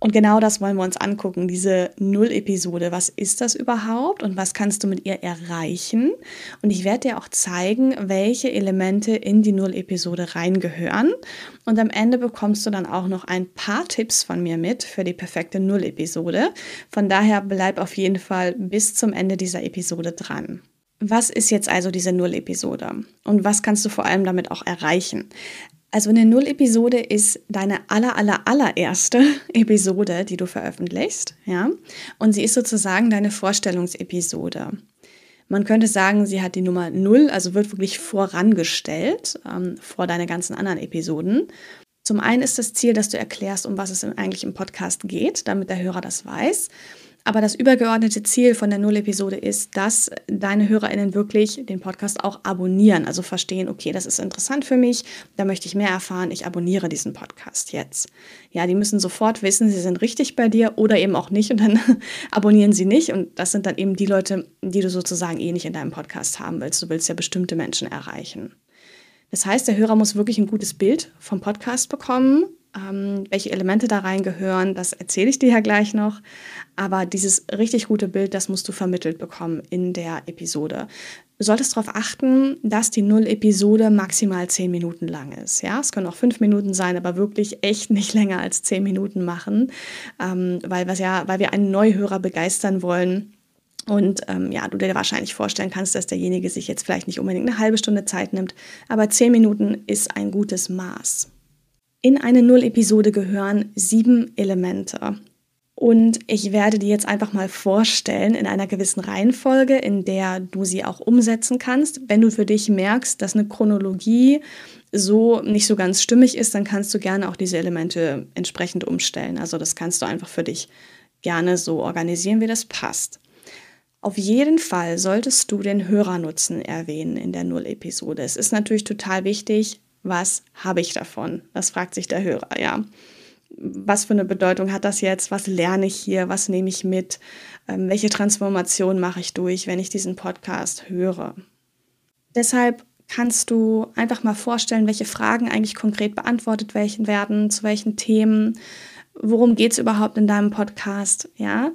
Und genau das wollen wir uns angucken, diese Null-Episode. Was ist das überhaupt und was kannst du mit ihr erreichen? Und ich werde dir auch zeigen, welche Elemente in die Null-Episode reingehören. Und am Ende bekommst du dann auch noch ein paar Tipps von mir mit für die perfekte Null-Episode. Von daher bleib auf jeden Fall bis zum Ende dieser Episode dran. Was ist jetzt also diese Null-Episode? Und was kannst du vor allem damit auch erreichen? Also eine Null-Episode ist deine aller, aller, allererste Episode, die du veröffentlichst, ja. Und sie ist sozusagen deine Vorstellungsepisode. Man könnte sagen, sie hat die Nummer Null, also wird wirklich vorangestellt ähm, vor deine ganzen anderen Episoden. Zum einen ist das Ziel, dass du erklärst, um was es eigentlich im Podcast geht, damit der Hörer das weiß. Aber das übergeordnete Ziel von der Null-Episode ist, dass deine HörerInnen wirklich den Podcast auch abonnieren. Also verstehen, okay, das ist interessant für mich, da möchte ich mehr erfahren, ich abonniere diesen Podcast jetzt. Ja, die müssen sofort wissen, sie sind richtig bei dir oder eben auch nicht und dann abonnieren sie nicht. Und das sind dann eben die Leute, die du sozusagen eh nicht in deinem Podcast haben willst. Du willst ja bestimmte Menschen erreichen. Das heißt, der Hörer muss wirklich ein gutes Bild vom Podcast bekommen ähm, welche Elemente da reingehören, das erzähle ich dir ja gleich noch. Aber dieses richtig gute Bild, das musst du vermittelt bekommen in der Episode. Du solltest darauf achten, dass die Null-Episode maximal zehn Minuten lang ist. Ja, es können auch fünf Minuten sein, aber wirklich echt nicht länger als zehn Minuten machen, ähm, weil, was ja, weil wir einen Neuhörer begeistern wollen. Und ähm, ja, du dir wahrscheinlich vorstellen kannst, dass derjenige sich jetzt vielleicht nicht unbedingt eine halbe Stunde Zeit nimmt, aber zehn Minuten ist ein gutes Maß. In eine Null-Episode gehören sieben Elemente. Und ich werde die jetzt einfach mal vorstellen in einer gewissen Reihenfolge, in der du sie auch umsetzen kannst. Wenn du für dich merkst, dass eine Chronologie so nicht so ganz stimmig ist, dann kannst du gerne auch diese Elemente entsprechend umstellen. Also das kannst du einfach für dich gerne so organisieren, wie das passt. Auf jeden Fall solltest du den Hörernutzen erwähnen in der Null-Episode. Es ist natürlich total wichtig, was habe ich davon? Das fragt sich der Hörer, ja. Was für eine Bedeutung hat das jetzt? Was lerne ich hier? Was nehme ich mit? Ähm, welche Transformation mache ich durch, wenn ich diesen Podcast höre? Deshalb kannst du einfach mal vorstellen, welche Fragen eigentlich konkret beantwortet werden, zu welchen Themen, worum geht es überhaupt in deinem Podcast, ja?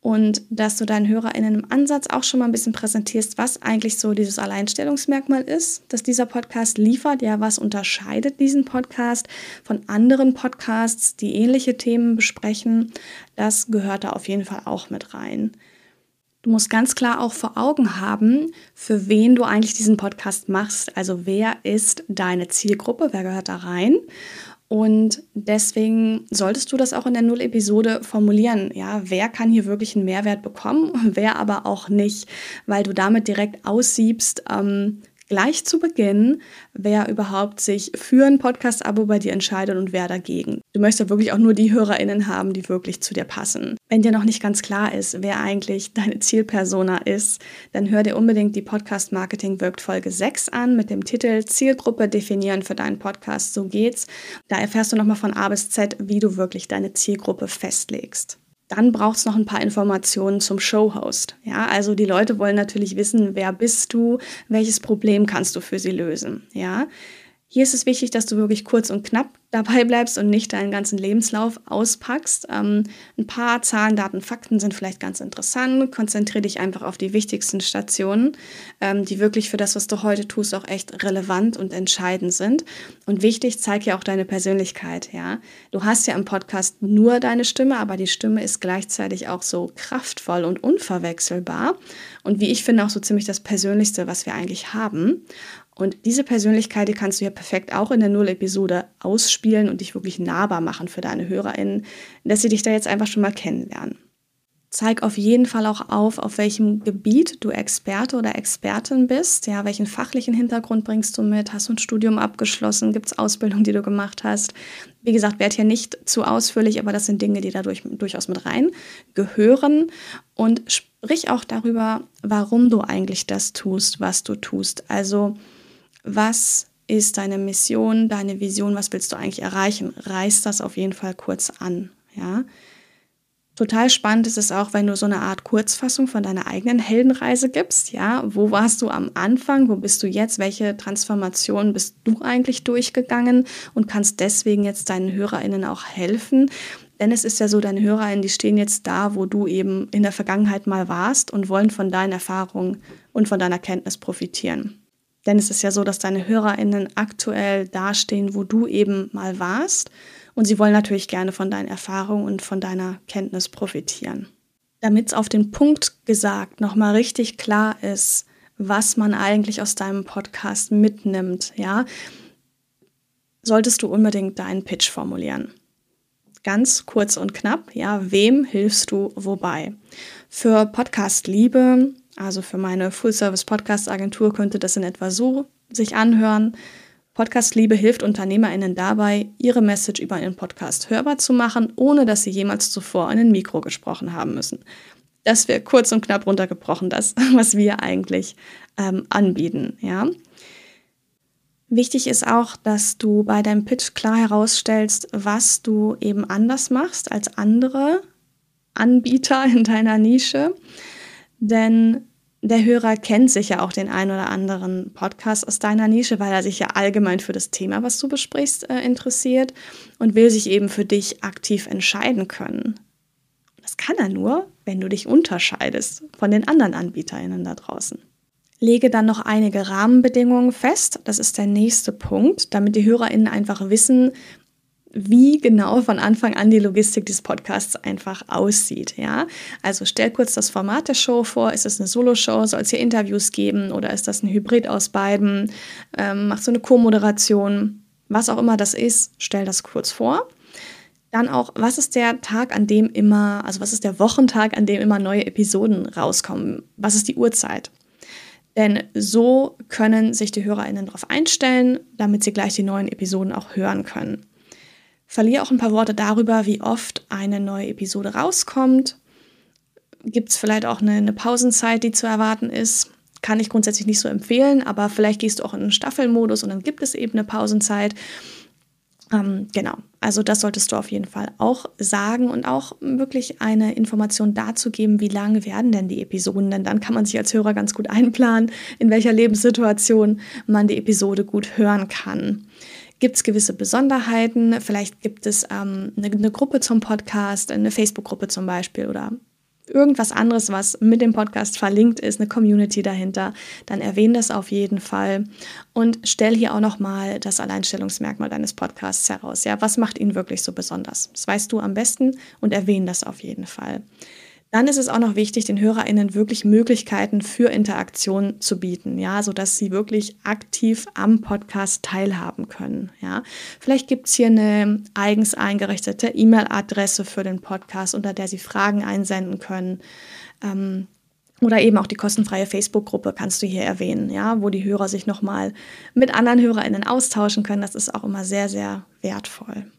Und dass du deinen HörerInnen im Ansatz auch schon mal ein bisschen präsentierst, was eigentlich so dieses Alleinstellungsmerkmal ist, dass dieser Podcast liefert. Ja, was unterscheidet diesen Podcast von anderen Podcasts, die ähnliche Themen besprechen? Das gehört da auf jeden Fall auch mit rein. Du musst ganz klar auch vor Augen haben, für wen du eigentlich diesen Podcast machst. Also wer ist deine Zielgruppe, wer gehört da rein? Und deswegen solltest du das auch in der Null-Episode formulieren. Ja, wer kann hier wirklich einen Mehrwert bekommen, wer aber auch nicht, weil du damit direkt aussiebst, ähm, gleich zu Beginn, wer überhaupt sich für ein Podcast-Abo bei dir entscheidet und wer dagegen. Du möchtest wirklich auch nur die HörerInnen haben, die wirklich zu dir passen. Wenn dir noch nicht ganz klar ist, wer eigentlich deine Zielpersona ist, dann hör dir unbedingt die Podcast Marketing wirkt Folge 6 an mit dem Titel Zielgruppe definieren für deinen Podcast. So geht's. Da erfährst du nochmal von A bis Z, wie du wirklich deine Zielgruppe festlegst. Dann braucht es noch ein paar Informationen zum Showhost. Ja, also die Leute wollen natürlich wissen, wer bist du, welches Problem kannst du für sie lösen. Ja, hier ist es wichtig, dass du wirklich kurz und knapp dabei bleibst und nicht deinen ganzen Lebenslauf auspackst. Ähm, ein paar Zahlen, Daten, Fakten sind vielleicht ganz interessant. Konzentriere dich einfach auf die wichtigsten Stationen, ähm, die wirklich für das, was du heute tust, auch echt relevant und entscheidend sind. Und wichtig, zeig ja auch deine Persönlichkeit. Ja, du hast ja im Podcast nur deine Stimme, aber die Stimme ist gleichzeitig auch so kraftvoll und unverwechselbar. Und wie ich finde, auch so ziemlich das Persönlichste, was wir eigentlich haben. Und diese Persönlichkeit, die kannst du ja perfekt auch in der Null-Episode ausspielen und dich wirklich nahbar machen für deine HörerInnen, dass sie dich da jetzt einfach schon mal kennenlernen. Zeig auf jeden Fall auch auf, auf welchem Gebiet du Experte oder Expertin bist. Ja, welchen fachlichen Hintergrund bringst du mit? Hast du ein Studium abgeschlossen? Gibt es Ausbildung, die du gemacht hast? Wie gesagt, werde hier nicht zu ausführlich, aber das sind Dinge, die da durch, durchaus mit rein gehören. Und sprich auch darüber, warum du eigentlich das tust, was du tust. Also, was ist deine Mission, deine Vision? Was willst du eigentlich erreichen? Reiß das auf jeden Fall kurz an. Ja. Total spannend ist es auch, wenn du so eine Art Kurzfassung von deiner eigenen Heldenreise gibst. Ja, wo warst du am Anfang? Wo bist du jetzt? Welche Transformation bist du eigentlich durchgegangen? Und kannst deswegen jetzt deinen HörerInnen auch helfen? Denn es ist ja so, deine HörerInnen, die stehen jetzt da, wo du eben in der Vergangenheit mal warst und wollen von deinen Erfahrungen und von deiner Kenntnis profitieren. Denn es ist ja so, dass deine HörerInnen aktuell dastehen, wo du eben mal warst und sie wollen natürlich gerne von deinen Erfahrungen und von deiner Kenntnis profitieren. Damit es auf den Punkt gesagt nochmal richtig klar ist, was man eigentlich aus deinem Podcast mitnimmt, ja, solltest du unbedingt deinen Pitch formulieren. Ganz kurz und knapp, ja, wem hilfst du wobei? Für Podcast Liebe, also für meine Full-Service-Podcast-Agentur könnte das in etwa so sich anhören. Podcast Liebe hilft UnternehmerInnen dabei, ihre Message über einen Podcast hörbar zu machen, ohne dass sie jemals zuvor in ein Mikro gesprochen haben müssen. Das wäre kurz und knapp runtergebrochen, das, was wir eigentlich ähm, anbieten. Ja? Wichtig ist auch, dass du bei deinem Pitch klar herausstellst, was du eben anders machst als andere Anbieter in deiner Nische. Denn der Hörer kennt sicher auch den ein oder anderen Podcast aus deiner Nische, weil er sich ja allgemein für das Thema, was du besprichst, äh, interessiert und will sich eben für dich aktiv entscheiden können. Das kann er nur, wenn du dich unterscheidest von den anderen AnbieterInnen da draußen. Lege dann noch einige Rahmenbedingungen fest. Das ist der nächste Punkt, damit die HörerInnen einfach wissen, wie genau von Anfang an die Logistik des Podcasts einfach aussieht. Ja? Also stell kurz das Format der Show vor. Ist es eine Solo-Show? Soll es hier Interviews geben? Oder ist das ein Hybrid aus beiden? Ähm, machst du eine Co-Moderation? Was auch immer das ist, stell das kurz vor. Dann auch, was ist der Tag, an dem immer, also was ist der Wochentag, an dem immer neue Episoden rauskommen? Was ist die Uhrzeit? Denn so können sich die HörerInnen darauf einstellen, damit sie gleich die neuen Episoden auch hören können. Verliere auch ein paar Worte darüber, wie oft eine neue Episode rauskommt. Gibt es vielleicht auch eine, eine Pausenzeit, die zu erwarten ist? Kann ich grundsätzlich nicht so empfehlen, aber vielleicht gehst du auch in einen Staffelmodus und dann gibt es eben eine Pausenzeit. Ähm, genau, also das solltest du auf jeden Fall auch sagen und auch wirklich eine Information dazu geben, wie lange werden denn die Episoden, denn dann kann man sich als Hörer ganz gut einplanen, in welcher Lebenssituation man die Episode gut hören kann. Gibt es gewisse Besonderheiten? Vielleicht gibt es ähm, eine, eine Gruppe zum Podcast, eine Facebook-Gruppe zum Beispiel oder irgendwas anderes, was mit dem Podcast verlinkt ist, eine Community dahinter, dann erwähne das auf jeden Fall und stell hier auch nochmal das Alleinstellungsmerkmal deines Podcasts heraus. Ja, was macht ihn wirklich so besonders? Das weißt du am besten und erwähne das auf jeden Fall. Dann ist es auch noch wichtig, den HörerInnen wirklich Möglichkeiten für Interaktion zu bieten, ja, sodass sie wirklich aktiv am Podcast teilhaben können, ja. Vielleicht gibt es hier eine eigens eingerichtete E-Mail-Adresse für den Podcast, unter der sie Fragen einsenden können. Ähm, oder eben auch die kostenfreie Facebook-Gruppe kannst du hier erwähnen, ja, wo die Hörer sich nochmal mit anderen HörerInnen austauschen können. Das ist auch immer sehr, sehr wertvoll.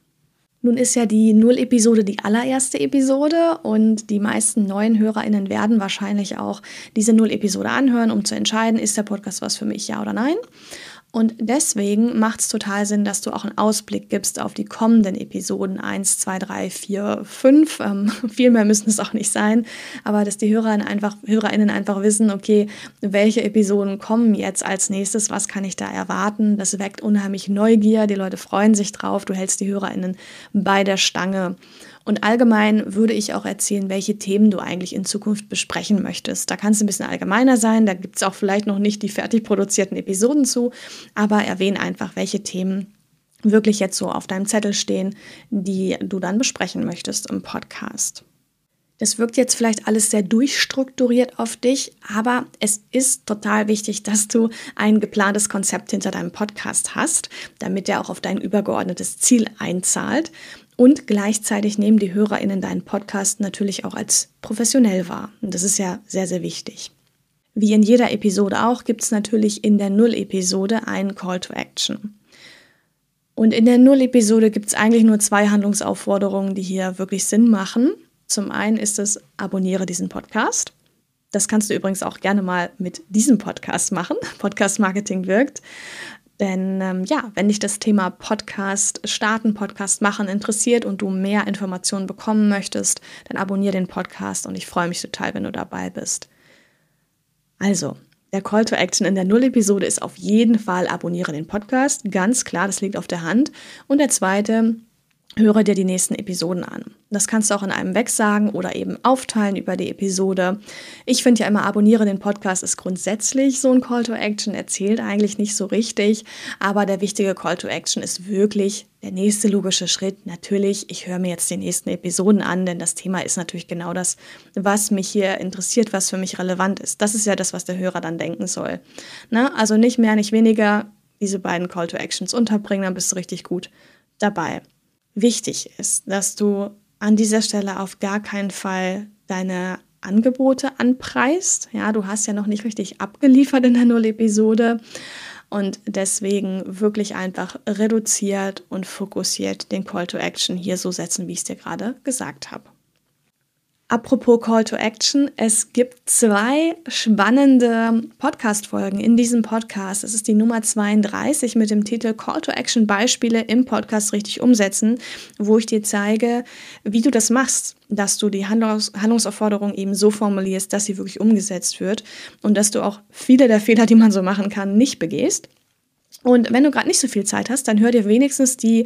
Nun ist ja die Null-Episode die allererste Episode und die meisten neuen HörerInnen werden wahrscheinlich auch diese Null-Episode anhören, um zu entscheiden, ist der Podcast was für mich, ja oder nein. Und deswegen macht es total Sinn, dass du auch einen Ausblick gibst auf die kommenden Episoden 1, 2, 3, 4, 5. Ähm, viel mehr müssen es auch nicht sein, aber dass die HörerInnen einfach, HörerInnen einfach wissen, okay, welche Episoden kommen jetzt als nächstes, was kann ich da erwarten. Das weckt unheimlich Neugier, die Leute freuen sich drauf, du hältst die HörerInnen bei der Stange. Und allgemein würde ich auch erzählen, welche Themen du eigentlich in Zukunft besprechen möchtest. Da kannst du ein bisschen allgemeiner sein, da gibt es auch vielleicht noch nicht die fertig produzierten Episoden zu, aber erwähne einfach, welche Themen wirklich jetzt so auf deinem Zettel stehen, die du dann besprechen möchtest im Podcast. Das wirkt jetzt vielleicht alles sehr durchstrukturiert auf dich, aber es ist total wichtig, dass du ein geplantes Konzept hinter deinem Podcast hast, damit er auch auf dein übergeordnetes Ziel einzahlt Und gleichzeitig nehmen die HörerInnen deinen Podcast natürlich auch als professionell wahr. Und das ist ja sehr, sehr wichtig. Wie in jeder Episode auch, gibt es natürlich in der Null-Episode einen Call to Action. Und in der Null-Episode gibt es eigentlich nur zwei Handlungsaufforderungen, die hier wirklich Sinn machen. Zum einen ist es, abonniere diesen Podcast. Das kannst du übrigens auch gerne mal mit diesem Podcast machen. Podcast Marketing wirkt. Denn ähm, ja, wenn dich das Thema Podcast starten, Podcast machen interessiert und du mehr Informationen bekommen möchtest, dann abonniere den Podcast und ich freue mich total, wenn du dabei bist. Also, der Call to Action in der Null-Episode ist auf jeden Fall abonniere den Podcast. Ganz klar, das liegt auf der Hand. Und der zweite, höre dir die nächsten Episoden an. Das kannst du auch in einem wegsagen oder eben aufteilen über die Episode. Ich finde ja immer, abonniere den Podcast ist grundsätzlich so ein Call to Action, erzählt eigentlich nicht so richtig, aber der wichtige Call to Action ist wirklich der nächste logische Schritt. Natürlich, ich höre mir jetzt die nächsten Episoden an, denn das Thema ist natürlich genau das, was mich hier interessiert, was für mich relevant ist. Das ist ja das, was der Hörer dann denken soll. Na, also nicht mehr, nicht weniger diese beiden Call to Actions unterbringen, dann bist du richtig gut dabei wichtig ist, dass du an dieser Stelle auf gar keinen Fall deine Angebote anpreist. Ja, du hast ja noch nicht richtig abgeliefert in der Null-Episode und deswegen wirklich einfach reduziert und fokussiert den Call to Action hier so setzen, wie ich es dir gerade gesagt habe. Apropos Call to Action, es gibt zwei spannende Podcast-Folgen in diesem Podcast. Es ist die Nummer 32 mit dem Titel Call to Action Beispiele im Podcast richtig umsetzen, wo ich dir zeige, wie du das machst, dass du die Handlungs Handlungsaufforderung eben so formulierst, dass sie wirklich umgesetzt wird und dass du auch viele der Fehler, die man so machen kann, nicht begehst. Und wenn du gerade nicht so viel Zeit hast, dann hör dir wenigstens die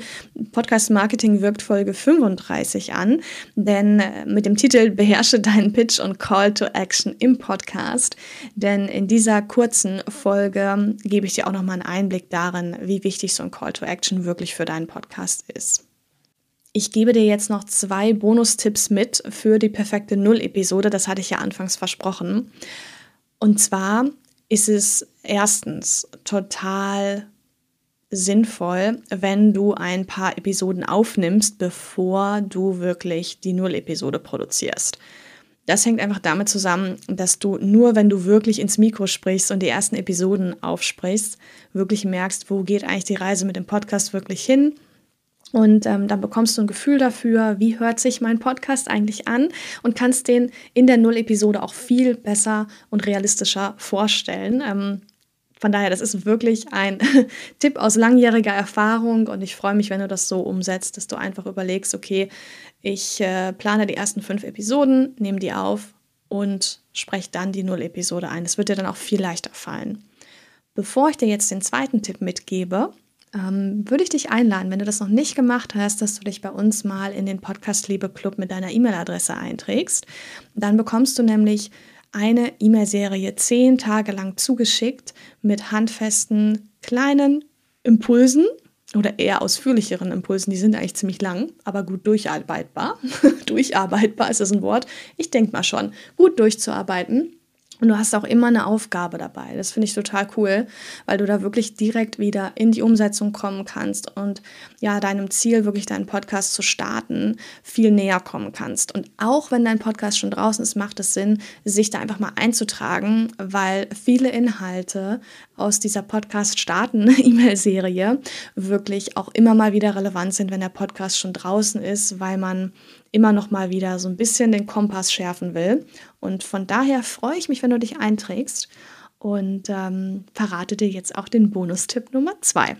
Podcast Marketing wirkt Folge 35 an, denn äh, mit dem Titel Beherrsche deinen Pitch und Call to Action im Podcast. Denn in dieser kurzen Folge gebe ich dir auch nochmal einen Einblick darin, wie wichtig so ein Call to Action wirklich für deinen Podcast ist. Ich gebe dir jetzt noch zwei Bonustipps mit für die perfekte Null-Episode. Das hatte ich ja anfangs versprochen. Und zwar ist es erstens total sinnvoll, wenn du ein paar Episoden aufnimmst, bevor du wirklich die Null-Episode produzierst. Das hängt einfach damit zusammen, dass du nur, wenn du wirklich ins Mikro sprichst und die ersten Episoden aufsprichst, wirklich merkst, wo geht eigentlich die Reise mit dem Podcast wirklich hin und ähm, dann bekommst du ein Gefühl dafür, wie hört sich mein Podcast eigentlich an und kannst den in der Null-Episode auch viel besser und realistischer vorstellen. Ähm, von daher, das ist wirklich ein Tipp aus langjähriger Erfahrung und ich freue mich, wenn du das so umsetzt, dass du einfach überlegst, okay, ich äh, plane die ersten fünf Episoden, nehme die auf und spreche dann die Null-Episode ein. Das wird dir dann auch viel leichter fallen. Bevor ich dir jetzt den zweiten Tipp mitgebe, ähm, würde ich dich einladen, wenn du das noch nicht gemacht hast, dass du dich bei uns mal in den Podcast Liebe Club mit deiner E-Mail-Adresse einträgst. Dann bekommst du nämlich eine E-Mail-Serie zehn Tage lang zugeschickt mit handfesten kleinen Impulsen oder eher ausführlicheren Impulsen. Die sind eigentlich ziemlich lang, aber gut durcharbeitbar. durcharbeitbar ist das ein Wort. Ich denke mal schon, gut durchzuarbeiten und du hast auch immer eine Aufgabe dabei. Das finde ich total cool, weil du da wirklich direkt wieder in die Umsetzung kommen kannst und ja, deinem Ziel, wirklich deinen Podcast zu starten, viel näher kommen kannst. Und auch wenn dein Podcast schon draußen ist, macht es Sinn, sich da einfach mal einzutragen, weil viele Inhalte aus dieser Podcast-Starten-E-Mail-Serie wirklich auch immer mal wieder relevant sind, wenn der Podcast schon draußen ist, weil man immer noch mal wieder so ein bisschen den Kompass schärfen will. Und von daher freue ich mich, wenn du dich einträgst und ähm, verrate dir jetzt auch den Bonustipp Nummer zwei.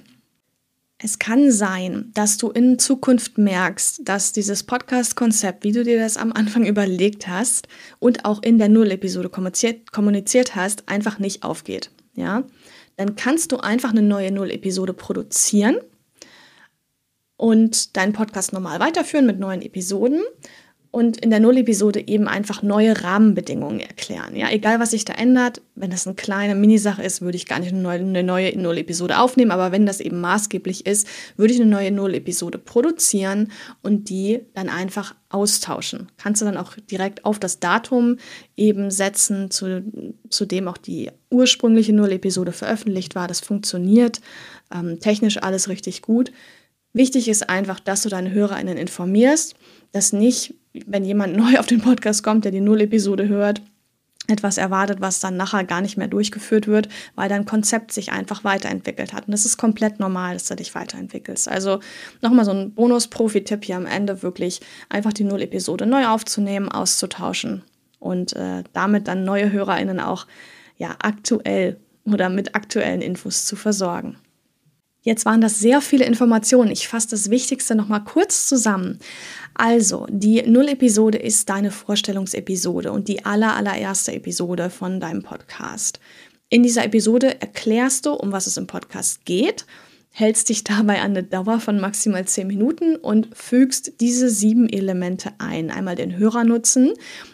Es kann sein, dass du in Zukunft merkst, dass dieses Podcast-Konzept, wie du dir das am Anfang überlegt hast und auch in der Null-Episode kommuniziert, kommuniziert hast, einfach nicht aufgeht. Ja? Dann kannst du einfach eine neue Null-Episode produzieren und deinen Podcast normal weiterführen mit neuen Episoden und in der Null-Episode eben einfach neue Rahmenbedingungen erklären. Ja, egal was sich da ändert, wenn das eine kleine Minisache ist, würde ich gar nicht eine neue, Null-Episode aufnehmen, aber wenn das eben maßgeblich ist, würde ich eine neue Null-Episode produzieren und die dann einfach austauschen. Kannst du dann auch direkt auf das Datum eben setzen, zu, zu dem auch die ursprüngliche Null-Episode veröffentlicht war. Das funktioniert ähm, technisch alles richtig gut. Wichtig ist einfach, dass du deine HörerInnen informierst, dass nicht, wenn jemand neu auf den Podcast kommt, der die Null-Episode hört, etwas erwartet, was dann nachher gar nicht mehr durchgeführt wird, weil dein Konzept sich einfach weiterentwickelt hat. Und das ist komplett normal, dass du dich weiterentwickelst. Also nochmal so ein Bonus-Profi-Tipp hier am Ende, wirklich einfach die Null-Episode neu aufzunehmen, auszutauschen und äh, damit dann neue HörerInnen auch ja, aktuell oder mit aktuellen Infos zu versorgen. Jetzt waren das sehr viele Informationen. Ich fasse das Wichtigste nochmal kurz zusammen. Also, die Null-Episode ist deine Vorstellungsepisode und die aller, allererste Episode von deinem Podcast. In dieser Episode erklärst du, um was es im Podcast geht, hältst dich dabei an eine Dauer von maximal 10 Minuten und fügst diese sieben Elemente ein. Einmal den Hörernutzen,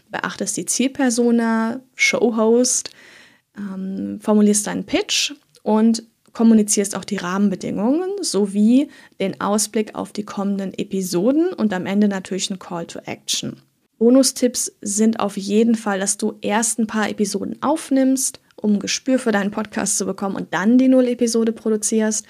beachtest die Zielpersona, Showhost, ähm, formulierst deinen Pitch und kommunizierst auch die Rahmenbedingungen sowie den Ausblick auf die kommenden Episoden und am Ende natürlich ein Call to Action. Bonustipps sind auf jeden Fall, dass du erst ein paar Episoden aufnimmst, um ein Gespür für deinen Podcast zu bekommen und dann die Null-Episode produzierst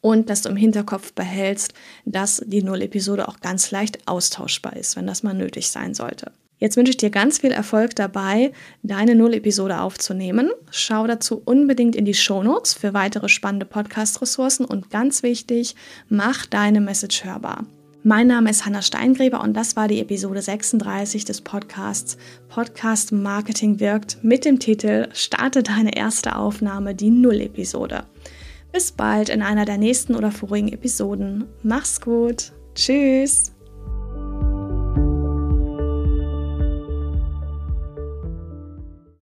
und dass du im Hinterkopf behältst, dass die Null-Episode auch ganz leicht austauschbar ist, wenn das mal nötig sein sollte. Jetzt wünsche ich dir ganz viel Erfolg dabei, deine Null-Episode aufzunehmen. Schau dazu unbedingt in die Show Notes für weitere spannende Podcast-Ressourcen und ganz wichtig, mach deine Message hörbar. Mein Name ist Hanna Steingräber und das war die Episode 36 des Podcasts Podcast Marketing wirkt mit dem Titel Starte deine erste Aufnahme, die Null-Episode. Bis bald in einer der nächsten oder vorigen Episoden. Mach's gut. Tschüss.